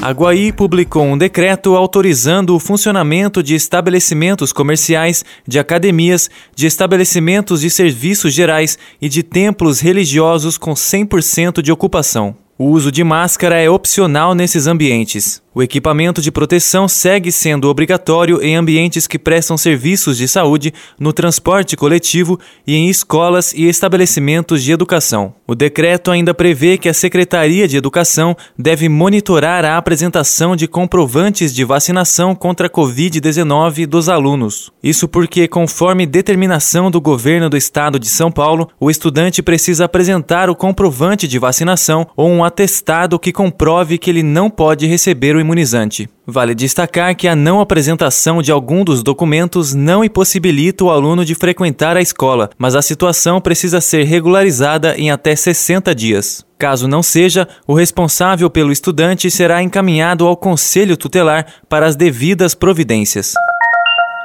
a Guaí publicou um decreto autorizando o funcionamento de estabelecimentos comerciais, de academias, de estabelecimentos de serviços gerais e de templos religiosos com 100% de ocupação. O uso de máscara é opcional nesses ambientes. O equipamento de proteção segue sendo obrigatório em ambientes que prestam serviços de saúde, no transporte coletivo e em escolas e estabelecimentos de educação. O decreto ainda prevê que a Secretaria de Educação deve monitorar a apresentação de comprovantes de vacinação contra a Covid-19 dos alunos. Isso porque, conforme determinação do governo do estado de São Paulo, o estudante precisa apresentar o comprovante de vacinação ou um atestado que comprove que ele não pode receber o imunizante. Vale destacar que a não apresentação de algum dos documentos não impossibilita o aluno de frequentar a escola, mas a situação precisa ser regularizada em até 60 dias. Caso não seja, o responsável pelo estudante será encaminhado ao conselho tutelar para as devidas providências.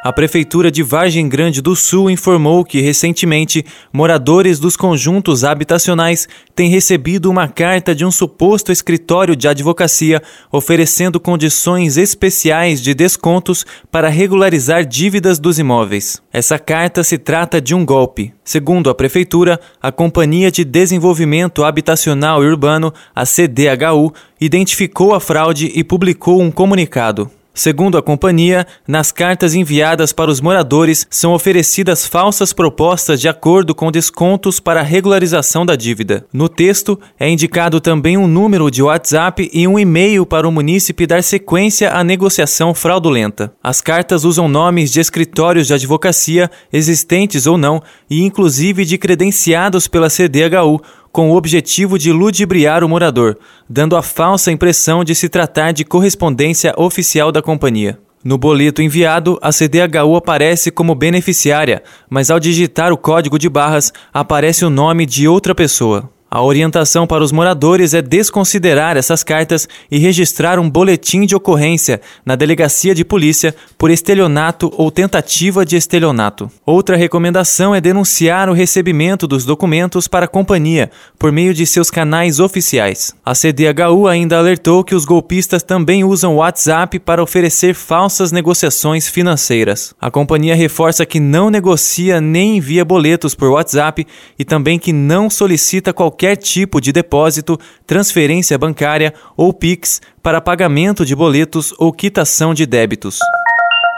A Prefeitura de Vargem Grande do Sul informou que, recentemente, moradores dos conjuntos habitacionais têm recebido uma carta de um suposto escritório de advocacia oferecendo condições especiais de descontos para regularizar dívidas dos imóveis. Essa carta se trata de um golpe. Segundo a Prefeitura, a Companhia de Desenvolvimento Habitacional e Urbano, a CDHU, identificou a fraude e publicou um comunicado. Segundo a companhia, nas cartas enviadas para os moradores são oferecidas falsas propostas de acordo com descontos para a regularização da dívida. No texto, é indicado também um número de WhatsApp e um e-mail para o munícipe dar sequência à negociação fraudulenta. As cartas usam nomes de escritórios de advocacia, existentes ou não, e inclusive de credenciados pela CDHU com o objetivo de ludibriar o morador, dando a falsa impressão de se tratar de correspondência oficial da companhia. No boleto enviado, a CDHU aparece como beneficiária, mas ao digitar o código de barras, aparece o nome de outra pessoa. A orientação para os moradores é desconsiderar essas cartas e registrar um boletim de ocorrência na delegacia de polícia por estelionato ou tentativa de estelionato. Outra recomendação é denunciar o recebimento dos documentos para a companhia por meio de seus canais oficiais. A CDHU ainda alertou que os golpistas também usam o WhatsApp para oferecer falsas negociações financeiras. A companhia reforça que não negocia nem envia boletos por WhatsApp e também que não solicita qualquer qualquer tipo de depósito, transferência bancária ou PIX para pagamento de boletos ou quitação de débitos.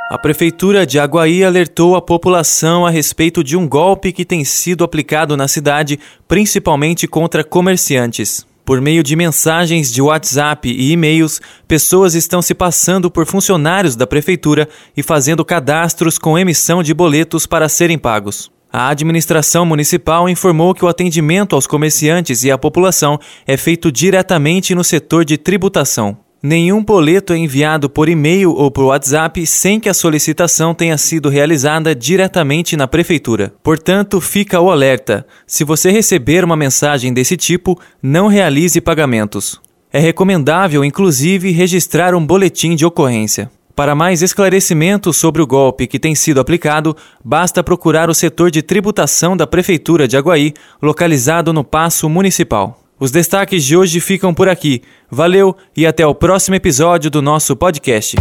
A Prefeitura de Aguaí alertou a população a respeito de um golpe que tem sido aplicado na cidade, principalmente contra comerciantes. Por meio de mensagens de WhatsApp e e-mails, pessoas estão se passando por funcionários da Prefeitura e fazendo cadastros com emissão de boletos para serem pagos. A administração municipal informou que o atendimento aos comerciantes e à população é feito diretamente no setor de tributação. Nenhum boleto é enviado por e-mail ou por WhatsApp sem que a solicitação tenha sido realizada diretamente na prefeitura. Portanto, fica o alerta: se você receber uma mensagem desse tipo, não realize pagamentos. É recomendável, inclusive, registrar um boletim de ocorrência. Para mais esclarecimentos sobre o golpe que tem sido aplicado, basta procurar o setor de tributação da Prefeitura de Aguaí, localizado no Paço Municipal. Os destaques de hoje ficam por aqui. Valeu e até o próximo episódio do nosso podcast.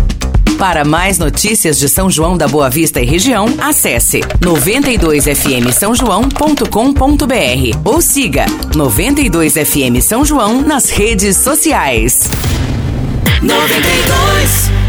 Para mais notícias de São João da Boa Vista e região, acesse 92fm São João.com.br ou siga 92fm São João nas redes sociais. 92